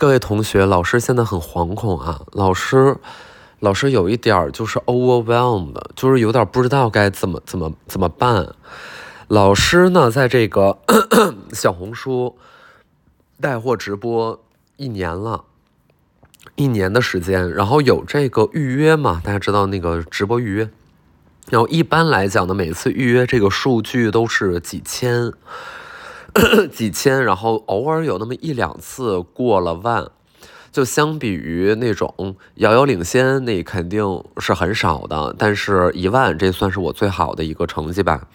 各位同学，老师现在很惶恐啊！老师，老师有一点就是 overwhelmed，就是有点不知道该怎么怎么怎么办。老师呢，在这个 小红书带货直播一年了，一年的时间，然后有这个预约嘛？大家知道那个直播预约，然后一般来讲呢，每次预约这个数据都是几千。几千，然后偶尔有那么一两次过了万，就相比于那种遥遥领先，那肯定是很少的。但是一万，这算是我最好的一个成绩吧。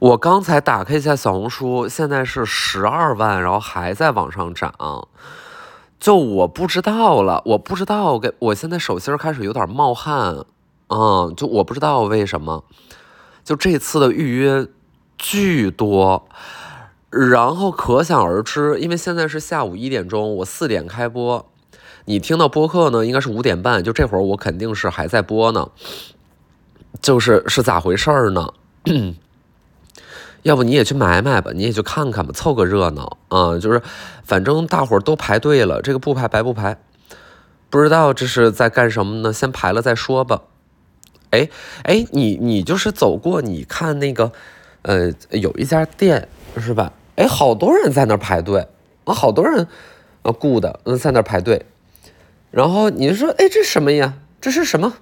我刚才打开一下小红书，现在是十二万，然后还在往上涨。就我不知道了，我不知道，给我现在手心开始有点冒汗，嗯，就我不知道为什么，就这次的预约巨多。然后可想而知，因为现在是下午一点钟，我四点开播，你听到播客呢，应该是五点半，就这会儿我肯定是还在播呢。就是是咋回事儿呢？要不你也去买买吧，你也去看看吧，凑个热闹啊！就是反正大伙儿都排队了，这个不排白不排。不知道这是在干什么呢？先排了再说吧。哎哎，你你就是走过，你看那个，呃，有一家店是吧？哎，好多人在那儿排队，啊，好多人，啊，雇的，嗯，在那儿排队。然后你说，哎，这什么呀？这是什么？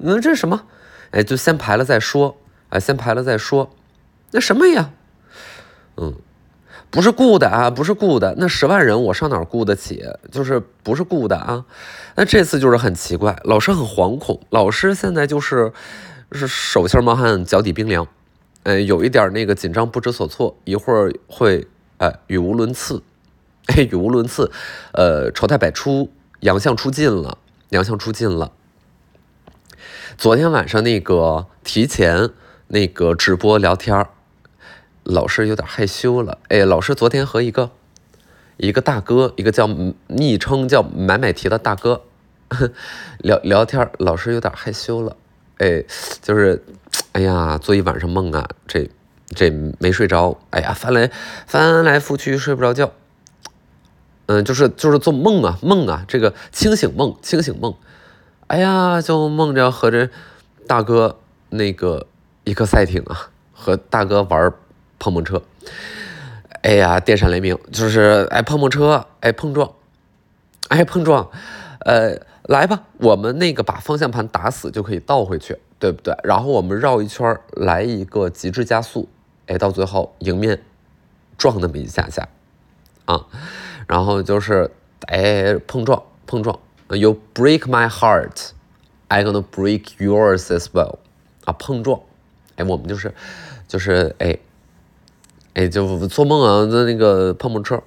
嗯，这是什么？哎，就先排了再说，啊，先排了再说。那什么呀？嗯，不是雇的啊，不是雇的。那十万人我上哪儿雇得起？就是不是雇的啊？那这次就是很奇怪，老师很惶恐，老师现在就是是手心冒汗，脚底冰凉。呃，有一点那个紧张不知所措，一会儿会呃语无伦次，哎，语无伦次，呃，丑态百出，洋相出尽了，洋相出尽了。昨天晚上那个提前那个直播聊天老师有点害羞了。哎，老师昨天和一个一个大哥，一个叫昵称叫买买提的大哥 聊聊天老师有点害羞了。哎，就是。哎呀，做一晚上梦啊，这这没睡着。哎呀，翻来翻来覆去睡不着觉。嗯，就是就是做梦啊梦啊，这个清醒梦清醒梦。哎呀，就梦着和这大哥那个一个赛艇啊，和大哥玩碰碰车。哎呀，电闪雷鸣，就是哎碰碰车，哎碰撞，哎碰撞。呃，来吧，我们那个把方向盘打死就可以倒回去。对不对？然后我们绕一圈来一个极致加速，哎，到最后迎面撞那么一下下，啊，然后就是哎碰撞碰撞，You break my heart, I gonna break yours as well，啊碰撞，哎我们就是就是哎哎就做梦啊那那个碰碰车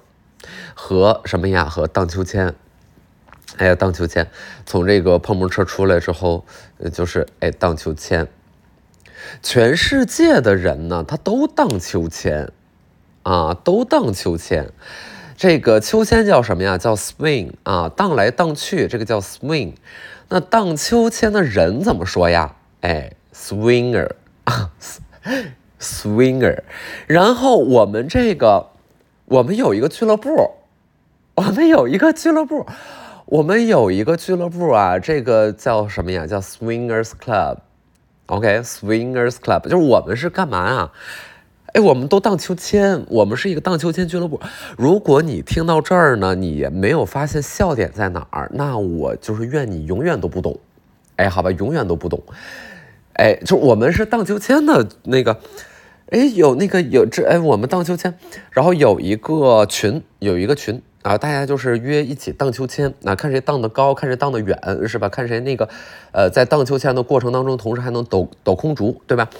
和什么呀和荡秋千。哎呀，荡秋千，从这个碰碰车出来之后，就是哎荡秋千。全世界的人呢，他都荡秋千，啊，都荡秋千。这个秋千叫什么呀？叫 swing 啊，荡来荡去，这个叫 swing。那荡秋千的人怎么说呀？哎，swinger 啊，swinger。然后我们这个，我们有一个俱乐部，我们有一个俱乐部。我们有一个俱乐部啊，这个叫什么呀？叫 Swingers Club，OK，Swingers Club 就是我们是干嘛啊？哎，我们都荡秋千，我们是一个荡秋千俱乐部。如果你听到这儿呢，你没有发现笑点在哪儿，那我就是愿你永远都不懂。哎，好吧，永远都不懂。哎，就我们是荡秋千的那个，哎，有那个有这哎，我们荡秋千，然后有一个群，有一个群。啊，大家就是约一起荡秋千，那看谁荡得高，看谁荡得远，是吧？看谁那个，呃，在荡秋千的过程当中，同时还能抖抖空竹，对吧？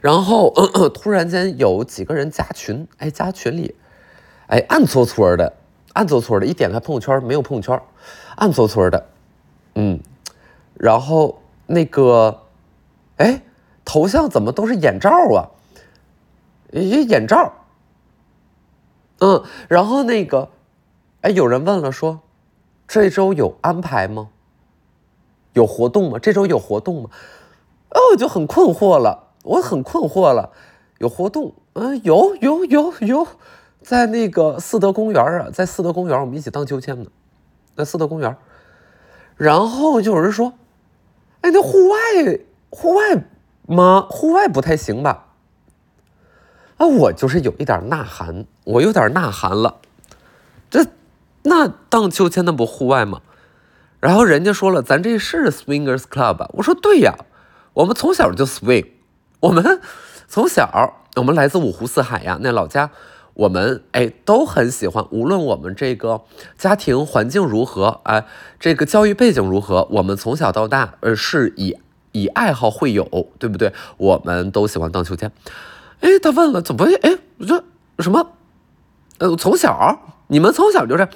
然后 突然间有几个人加群，哎，加群里，哎，暗搓搓的，暗搓搓的，一点开朋友圈没有朋友圈，暗搓搓的，嗯，然后那个，哎，头像怎么都是眼罩啊？一眼罩。嗯，然后那个，哎，有人问了，说这周有安排吗？有活动吗？这周有活动吗？哦，就很困惑了，我很困惑了，有活动？嗯，有有有有，在那个四德公园啊，在四德公园我们一起荡秋千呢，在四德公园。然后就有人说：“哎，那户外户外吗？户外不太行吧？”啊，我就是有一点呐喊，我有点呐喊了。这那荡秋千那不户外吗？然后人家说了，咱这是 swingers club。我说对呀，我们从小就 swing，我们从小我们来自五湖四海呀，那老家我们哎都很喜欢，无论我们这个家庭环境如何，哎，这个教育背景如何，我们从小到大呃是以以爱好会友，对不对？我们都喜欢荡秋千。哎，他问了，怎么？哎，我说什么？呃，从小你们从小就是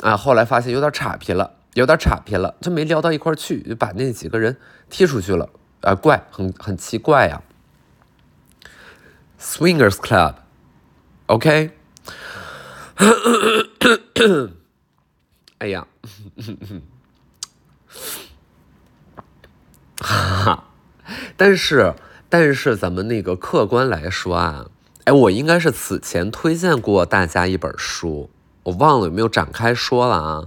啊，后来发现有点岔皮了，有点岔皮了，就没聊到一块去，就把那几个人踢出去了。啊，怪，很很奇怪呀。Swingers Club，OK。哎呀，哈哈，但是。但是咱们那个客观来说啊，哎，我应该是此前推荐过大家一本书，我忘了有没有展开说了啊，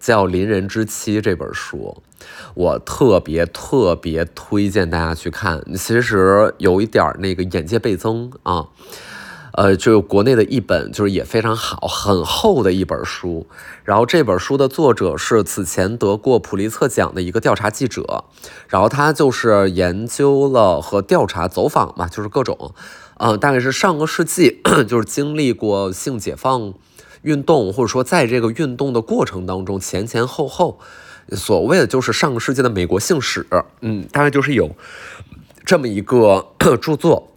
叫《邻人之妻》这本书，我特别特别推荐大家去看，其实有一点那个眼界倍增啊。呃，就国内的一本，就是也非常好，很厚的一本书。然后这本书的作者是此前得过普利策奖的一个调查记者，然后他就是研究了和调查走访嘛，就是各种，呃，大概是上个世纪，就是经历过性解放运动，或者说在这个运动的过程当中前前后后，所谓的就是上个世纪的美国性史，嗯，大概就是有这么一个 著作。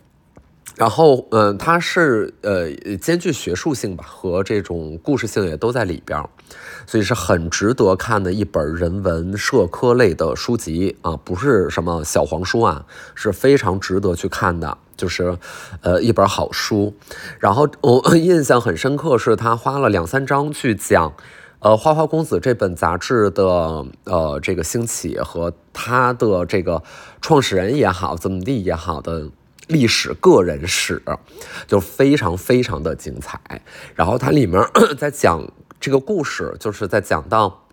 然后，嗯，它是呃兼具学术性吧，和这种故事性也都在里边儿，所以是很值得看的一本人文社科类的书籍啊，不是什么小黄书啊，是非常值得去看的，就是呃一本好书。然后我印象很深刻，是他花了两三章去讲，呃《花花公子》这本杂志的呃这个兴起和他的这个创始人也好，怎么地也好的。历史个人史就非常非常的精彩，然后它里面 在讲这个故事，就是在讲到，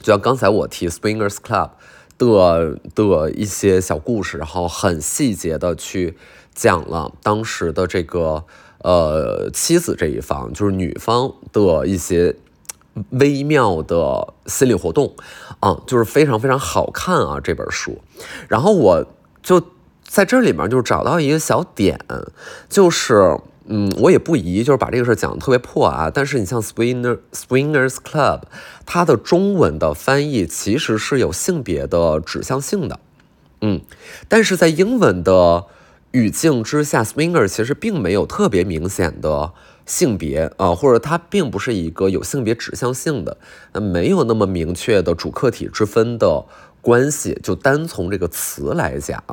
就像刚才我提 Swingers Club 的的一些小故事，然后很细节的去讲了当时的这个呃妻子这一方，就是女方的一些微妙的心理活动啊，就是非常非常好看啊这本书，然后我就。在这里面就是找到一个小点，就是，嗯，我也不疑，就是把这个事儿讲的特别破啊。但是你像 Swinger Swingers Club，它的中文的翻译其实是有性别的指向性的，嗯，但是在英文的语境之下，Swinger 其实并没有特别明显的性别啊，或者它并不是一个有性别指向性的，那没有那么明确的主客体之分的关系，就单从这个词来讲。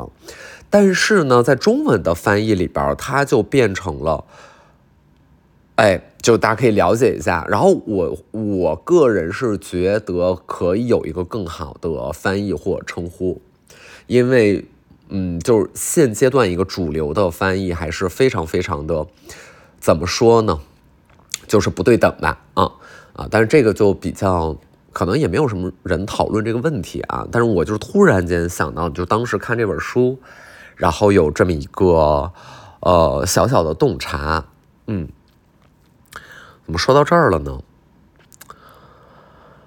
但是呢，在中文的翻译里边，它就变成了，哎，就大家可以了解一下。然后我我个人是觉得可以有一个更好的翻译或称呼，因为，嗯，就是现阶段一个主流的翻译还是非常非常的，怎么说呢，就是不对等吧，啊啊，但是这个就比较可能也没有什么人讨论这个问题啊。但是我就突然间想到，就当时看这本书。然后有这么一个，呃，小小的洞察，嗯，怎么说到这儿了呢？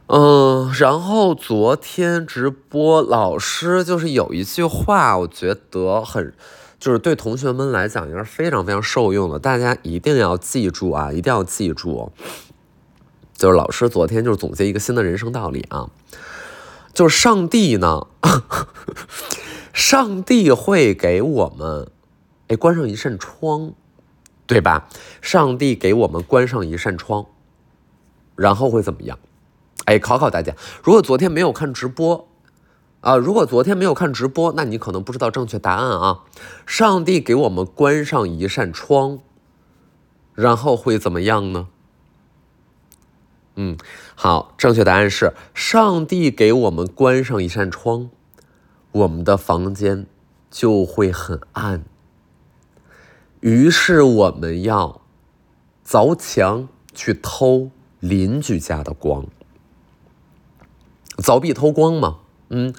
嗯，然后昨天直播老师就是有一句话，我觉得很，就是对同学们来讲也是非常非常受用的，大家一定要记住啊，一定要记住，就是老师昨天就是总结一个新的人生道理啊，就是上帝呢。上帝会给我们，哎，关上一扇窗，对吧？上帝给我们关上一扇窗，然后会怎么样？哎，考考大家，如果昨天没有看直播，啊，如果昨天没有看直播，那你可能不知道正确答案啊。上帝给我们关上一扇窗，然后会怎么样呢？嗯，好，正确答案是上帝给我们关上一扇窗。我们的房间就会很暗，于是我们要凿墙去偷邻居家的光，凿壁偷光嘛。嗯，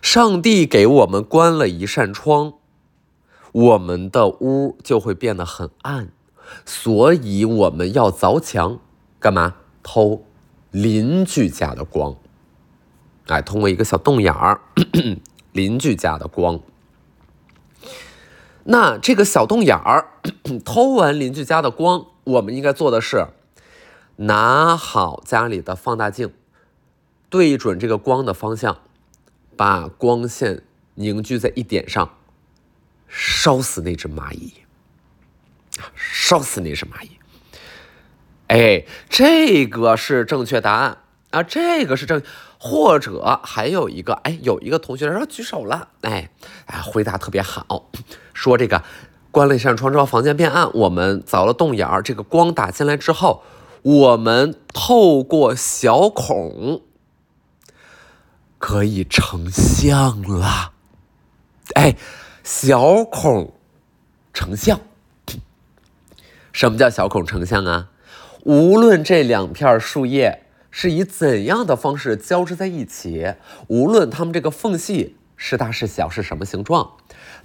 上帝给我们关了一扇窗，我们的屋就会变得很暗，所以我们要凿墙，干嘛？偷邻居家的光。哎，通过一个小洞眼儿，邻居家的光。那这个小洞眼儿 偷完邻居家的光，我们应该做的是拿好家里的放大镜，对准这个光的方向，把光线凝聚在一点上，烧死那只蚂蚁，烧死那只蚂蚁。哎，这个是正确答案啊，这个是正。或者还有一个，哎，有一个同学说举手了，哎，哎，回答特别好，说这个关了一扇窗之后，房间变暗，我们凿了洞眼儿，这个光打进来之后，我们透过小孔可以成像了，哎，小孔成像，什么叫小孔成像啊？无论这两片树叶。是以怎样的方式交织在一起？无论它们这个缝隙是大是小，是什么形状，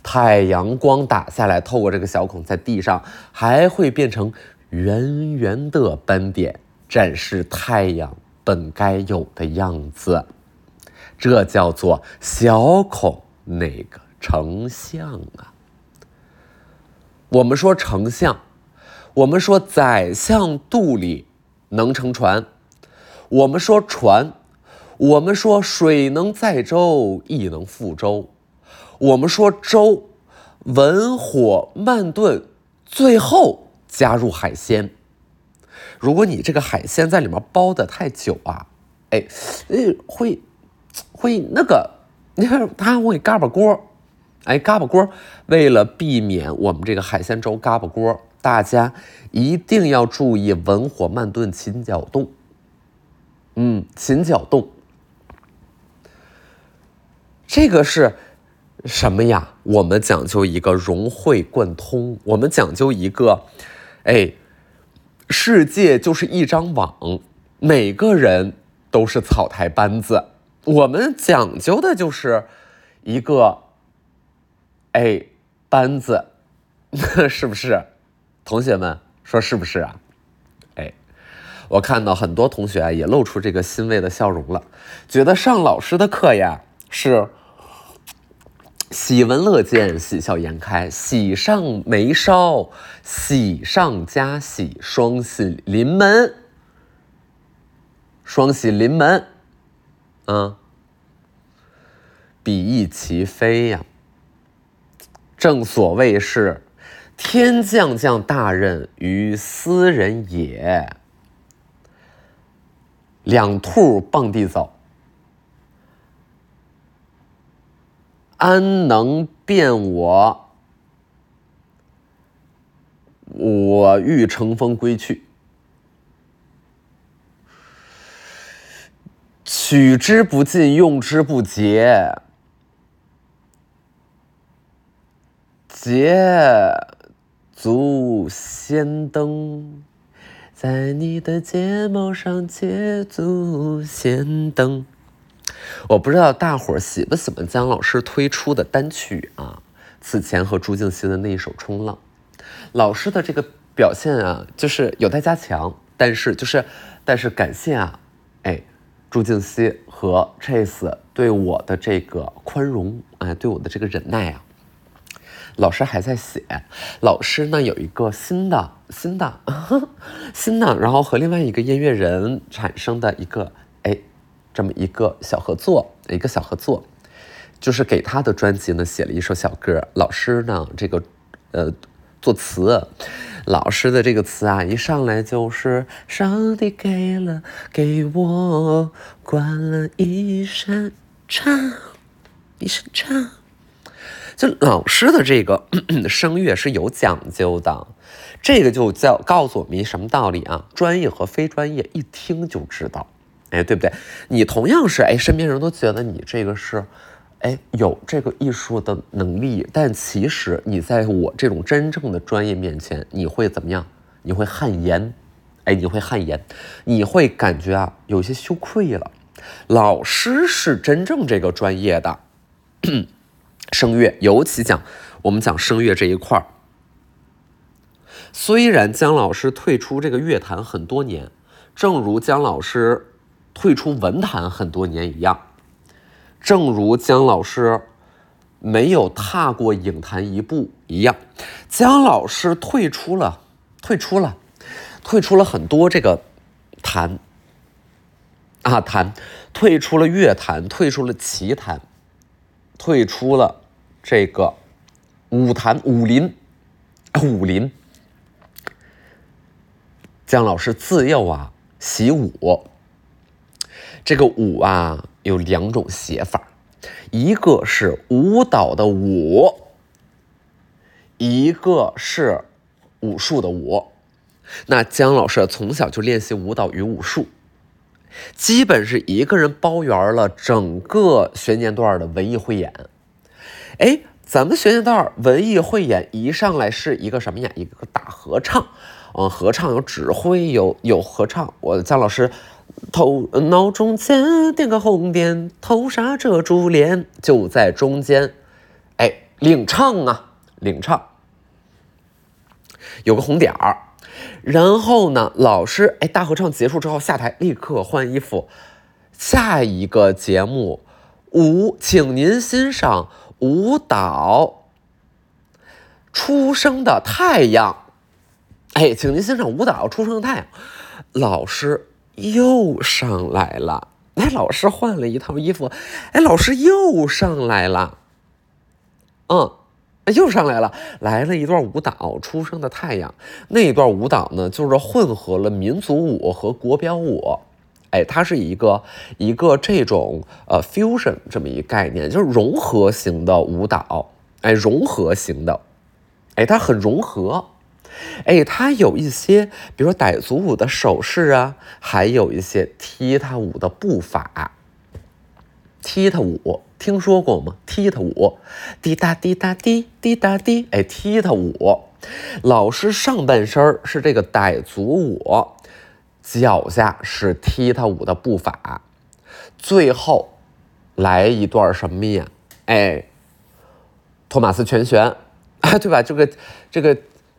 太阳光打下来，透过这个小孔，在地上还会变成圆圆的斑点，展示太阳本该有的样子。这叫做小孔那个成像啊。我们说成像，我们说宰相肚里能撑船。我们说船，我们说水能载舟，亦能覆舟。我们说粥，文火慢炖，最后加入海鲜。如果你这个海鲜在里面煲的太久啊，哎，呃，会会那个，你 看它会嘎巴锅，哎，嘎巴锅。为了避免我们这个海鲜粥嘎巴锅，大家一定要注意文火慢炖，勤搅动。嗯，勤搅动，这个是什么呀？我们讲究一个融会贯通，我们讲究一个，哎，世界就是一张网，每个人都是草台班子，我们讲究的就是一个，哎，班子，是不是？同学们说是不是啊？我看到很多同学啊，也露出这个欣慰的笑容了，觉得上老师的课呀是喜闻乐见、喜笑颜开、喜上眉梢、喜上加喜、双喜临门、双喜临门，啊，比翼齐飞呀！正所谓是天将降大任于斯人也。两兔傍地走，安能辨我？我欲乘风归去，取之不尽，用之不竭，捷足先登。在你的睫毛上捷足先登。我不知道大伙儿喜不喜欢姜老师推出的单曲啊？此前和朱静熙的那一首《冲浪》，老师的这个表现啊，就是有待加强。但是就是，但是感谢啊，哎，朱静熙和 Chase 对我的这个宽容，哎，对我的这个忍耐啊。老师还在写，老师呢有一个新的新的 新的，然后和另外一个音乐人产生的一个哎，这么一个小合作，一个小合作，就是给他的专辑呢写了一首小歌。老师呢这个呃作词，老师的这个词啊一上来就是上帝给了给我关了一扇窗，一扇窗。就老师的这个 声乐是有讲究的，这个就叫告诉我们一什么道理啊？专业和非专业一听就知道，哎，对不对？你同样是哎，身边人都觉得你这个是，哎，有这个艺术的能力，但其实你在我这种真正的专业面前，你会怎么样？你会汗颜，哎，你会汗颜，你会感觉啊有些羞愧了。老师是真正这个专业的声乐，尤其讲我们讲声乐这一块儿。虽然姜老师退出这个乐坛很多年，正如姜老师退出文坛很多年一样，正如姜老师没有踏过影坛一步一样，姜老师退出了，退出了，退出了很多这个坛。啊，坛退出了乐坛，退出了棋坛，退出了这个舞坛武林，武林。姜老师自幼啊习武，这个武啊有两种写法，一个是舞蹈的舞，一个是武术的武。那姜老师从小就练习舞蹈与武术。基本是一个人包圆了整个学年段的文艺汇演。哎，咱们学年段文艺汇演一上来是一个什么呀？一个大合唱，嗯，合唱有指挥，有有合唱。我姜老师头脑中间点个红点，头纱遮住脸，就在中间，哎，领唱啊，领唱，有个红点儿。然后呢，老师哎，大合唱结束之后下台立刻换衣服，下一个节目五，请您欣赏舞蹈《出生的太阳》。哎，请您欣赏舞蹈《出生的太阳》。老师又上来了，哎，老师换了一套衣服，哎，老师又上来了，嗯。又上来了，来了一段舞蹈《出生的太阳》。那一段舞蹈呢，就是混合了民族舞和国标舞。哎，它是一个一个这种呃 fusion 这么一个概念，就是融合型的舞蹈。哎，融合型的，哎，它很融合。哎，它有一些，比如说傣族舞的手势啊，还有一些踢踏舞的步伐。踢踏舞听说过吗？踢踏舞，滴答滴答滴滴答滴，哎，踢踏舞。老师上半身是这个傣族舞，脚下是踢踏舞的步伐，最后来一段什么呀？哎，托马斯全旋，啊，对吧？这个这个，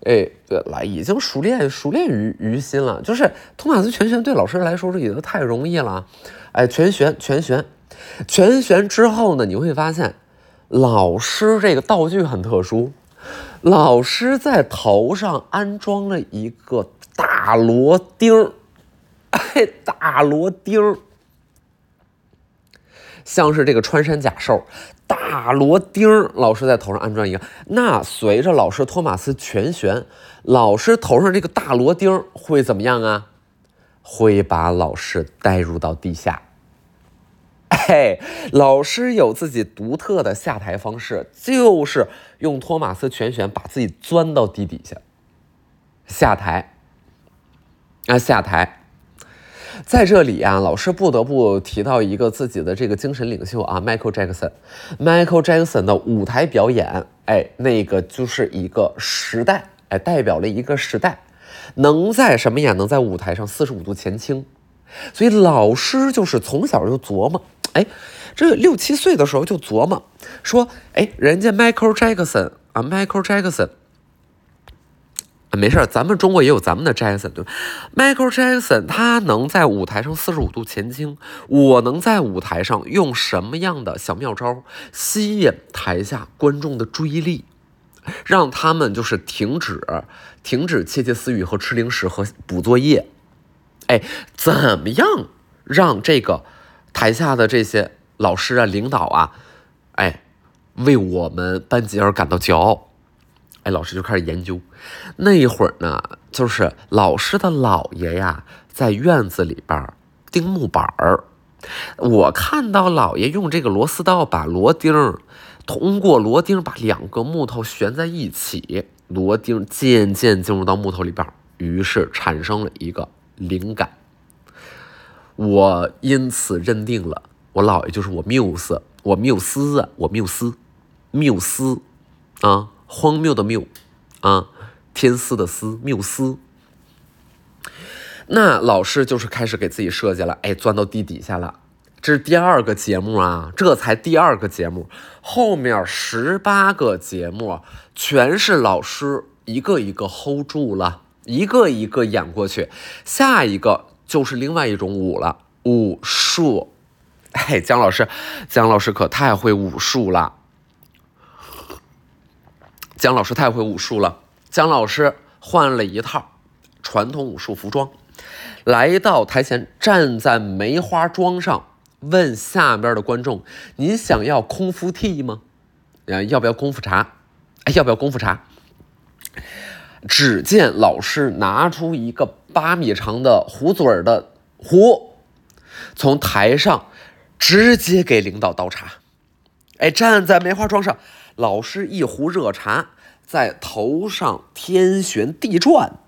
哎，对了，已经熟练熟练于于心了。就是托马斯全旋对老师来说这已经太容易了，哎，全旋全旋。全旋之后呢，你会发现，老师这个道具很特殊，老师在头上安装了一个大螺钉儿，哎，大螺钉，像是这个穿山甲兽，大螺钉，老师在头上安装一个。那随着老师托马斯全旋，老师头上这个大螺钉会怎么样啊？会把老师带入到地下。嘿，老师有自己独特的下台方式，就是用托马斯全旋把自己钻到地底下，下台啊下台。在这里啊，老师不得不提到一个自己的这个精神领袖啊，Michael Jackson。Michael Jackson 的舞台表演，哎，那个就是一个时代，哎，代表了一个时代，能在什么呀？能在舞台上四十五度前倾。所以老师就是从小就琢磨。哎，这六七岁的时候就琢磨说，哎，人家 Michael Jackson 啊，Michael Jackson，没事咱们中国也有咱们的 Jason 对吧？Michael Jackson 他能在舞台上四十五度前倾，我能在舞台上用什么样的小妙招吸引台下观众的注意力，让他们就是停止停止窃窃私语和吃零食和补作业？哎，怎么样让这个？台下的这些老师啊、领导啊，哎，为我们班级而感到骄傲。哎，老师就开始研究。那一会儿呢，就是老师的姥爷呀，在院子里边钉木板儿。我看到姥爷用这个螺丝刀把螺钉，通过螺钉把两个木头悬在一起，螺钉渐渐进入到木头里边，于是产生了一个灵感。我因此认定了我姥爷就是我缪斯，我缪斯，我缪斯，缪斯，啊，荒谬的谬，啊，天丝的丝，缪斯，那老师就是开始给自己设计了，哎，钻到地底下了。这是第二个节目啊，这才第二个节目，后面十八个节目全是老师一个一个 hold 住了，一个一个演过去。下一个就是另外一种舞了，武术。哎，姜老师，姜老师可太会武术了。姜老师太会武术了。姜老师换了一套传统武术服装，来到台前，站在梅花桩上，问下边的观众：“你想要空腹 T 吗？啊，要不要功夫茶？哎，要不要功夫茶？”只见老师拿出一个八米长的壶嘴的壶，从台上。直接给领导倒茶，哎，站在梅花桩上，老师一壶热茶在头上天旋地转，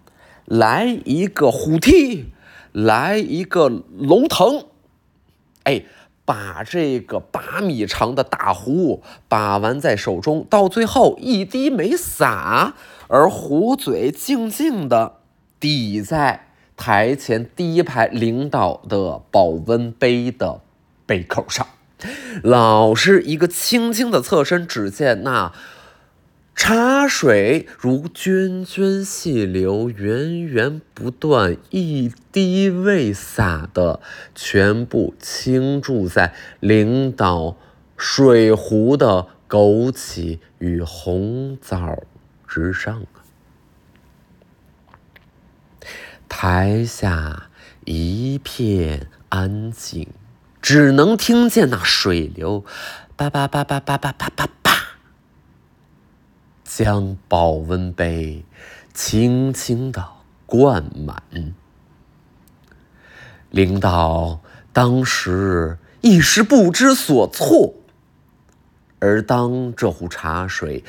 来一个虎踢，来一个龙腾，哎，把这个八米长的大壶把玩在手中，到最后一滴没洒，而壶嘴静静的抵在台前第一排领导的保温杯的。杯口上，老师一个轻轻的侧身，只见那茶水如涓涓细流，源源不断，一滴未洒的，全部倾注在领导水壶的枸杞与红枣之上啊台下一片安静。只能听见那水流，叭叭叭叭叭叭叭叭，将保温杯轻轻的灌满。领导当时一时不知所措，而当这壶茶水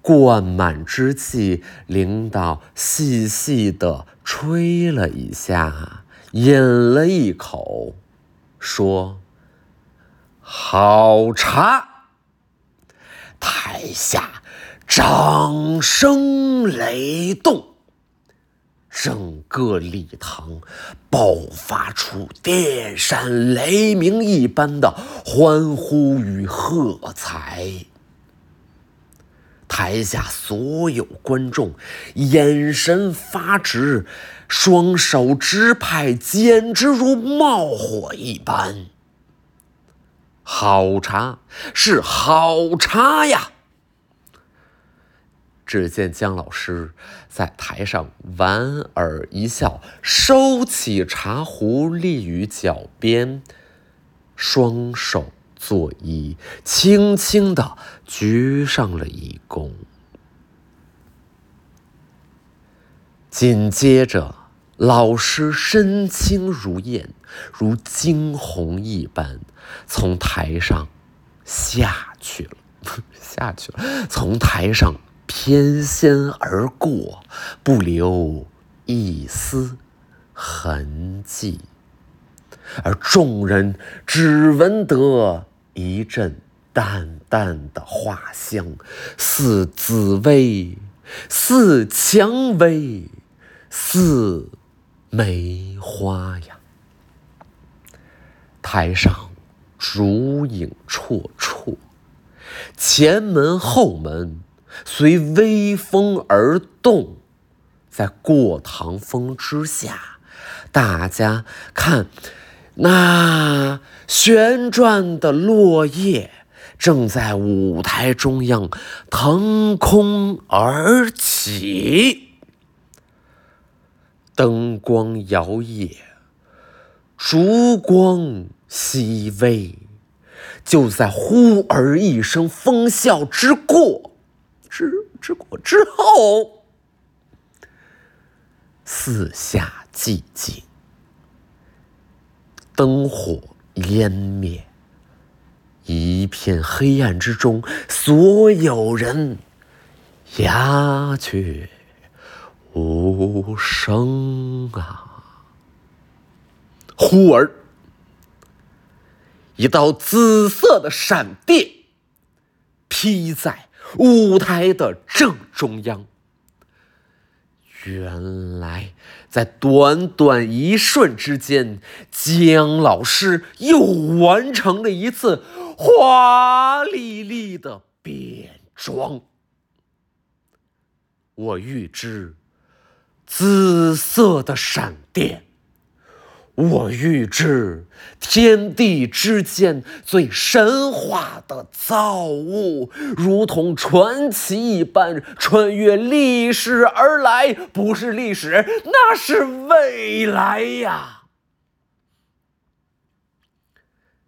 灌满之际，领导细细的吹了一下，饮了一口。说：“好茶。”台下掌声雷动，整个礼堂爆发出电闪雷鸣一般的欢呼与喝彩。台下所有观众眼神发直。双手直拍，简直如冒火一般。好茶是好茶呀！只见姜老师在台上莞尔一笑，收起茶壶，立于脚边，双手作揖，轻轻的鞠上了一躬。紧接着，老师身轻如燕，如惊鸿一般，从台上下去了，下去了，从台上翩跹而过，不留一丝痕迹。而众人只闻得一阵淡淡的花香，似紫薇，似蔷薇。似梅花呀，台上烛影绰绰，前门后门随微风而动，在过堂风之下，大家看那旋转的落叶正在舞台中央腾空而起。灯光摇曳，烛光熹微，就在忽而一声风啸之过，之之过之后，四下寂静，灯火湮灭，一片黑暗之中，所有人鸦雀。无声啊！忽而，一道紫色的闪电劈在舞台的正中央，原来，在短短一瞬之间，姜老师又完成了一次华丽丽的变装。我预知紫色的闪电。我预知天地之间最神话的造物，如同传奇一般穿越历史而来，不是历史，那是未来呀！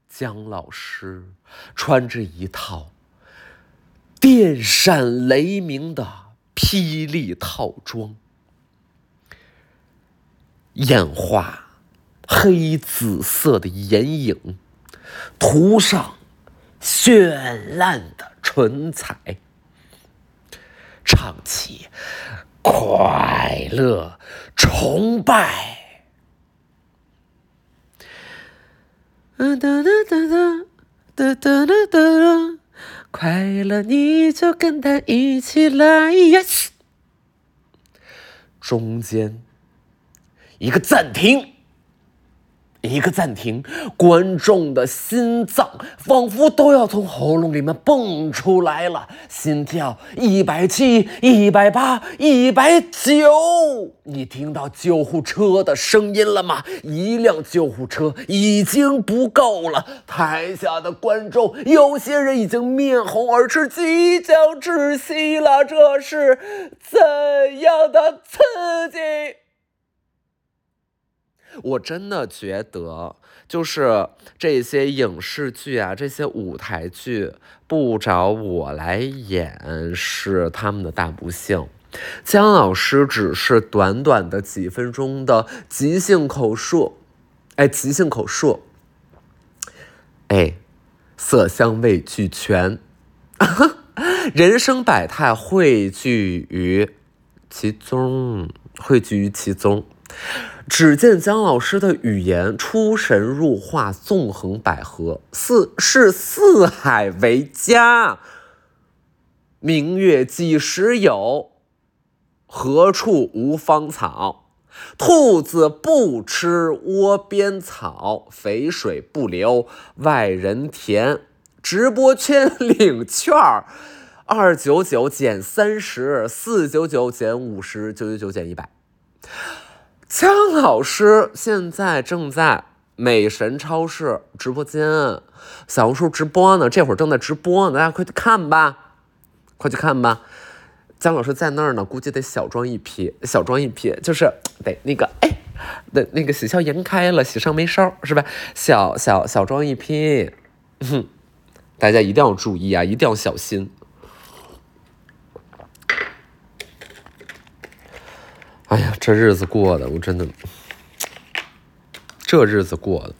姜老师穿着一套电闪雷鸣的霹雳套装，演化。黑紫色的眼影，涂上绚烂的唇彩，唱起快乐崇拜。哒哒哒哒哒哒哒哒，快乐你就跟他一起来呀！中间一个暂停。一个暂停，观众的心脏仿佛都要从喉咙里面蹦出来了，心跳一百七、一百八、一百九。你听到救护车的声音了吗？一辆救护车已经不够了。台下的观众有些人已经面红耳赤，即将窒息了。这是怎样的刺激？我真的觉得，就是这些影视剧啊，这些舞台剧不找我来演是他们的大不幸。姜老师只是短短的几分钟的即兴口述，哎，即兴口述，哎，色香味俱全，人生百态汇聚于其中，汇聚于其中。只见姜老师的语言出神入化，纵横捭阖，四是四海为家。明月几时有？何处无芳草？兔子不吃窝边草，肥水不流外人田。直播圈领券儿，二九九减三十，四九九减五十，九九九减一百。姜老师现在正在美神超市直播间，小红书直播呢，这会儿正在直播呢，大家快去看吧，快去看吧。姜老师在那儿呢，估计得小装一批，小装一批，就是得那个哎，得那个喜笑颜开了，喜上眉梢，是吧？小小小装一批，哼，大家一定要注意啊，一定要小心。哎呀，这日子过的，我真的，这日子过的。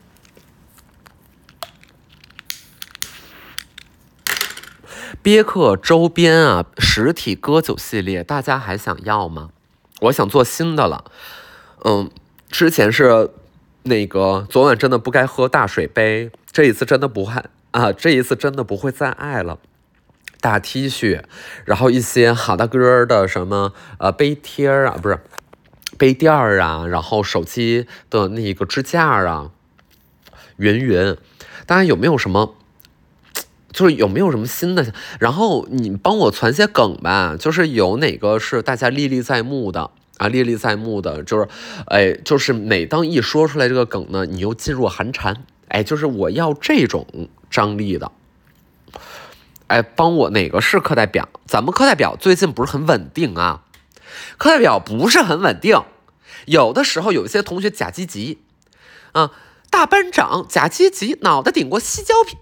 别克周边啊，实体割酒系列，大家还想要吗？我想做新的了。嗯，之前是那个昨晚真的不该喝大水杯，这一次真的不会啊，这一次真的不会再爱了。大 T 恤，然后一些好大个的什么呃杯贴啊，不是。杯垫儿啊，然后手机的那个支架啊，云云，大家有没有什么，就是有没有什么新的？然后你帮我攒些梗吧，就是有哪个是大家历历在目的啊？历历在目的，就是，哎，就是每当一说出来这个梗呢，你又噤若寒蝉，哎，就是我要这种张力的，哎，帮我哪个是课代表？咱们课代表最近不是很稳定啊。课代表不是很稳定，有的时候有一些同学假积极，啊，大班长假积极，脑袋顶过西郊皮，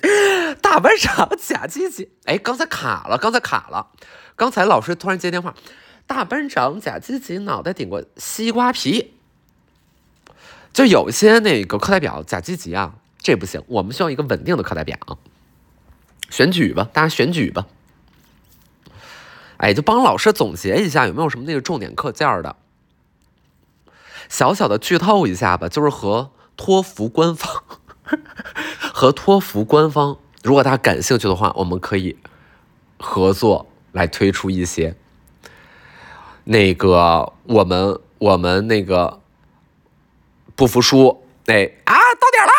大班长假积极，哎，刚才卡了，刚才卡了，刚才老师突然接电话，大班长假积极，脑袋顶过西瓜皮，就有些那个课代表假积极啊，这不行，我们需要一个稳定的课代表，选举吧，大家选举吧。哎，就帮老师总结一下，有没有什么那个重点课件的？小小的剧透一下吧，就是和托福官方，和托福官方，如果大家感兴趣的话，我们可以合作来推出一些那个我们我们那个不服输，哎啊，到点了。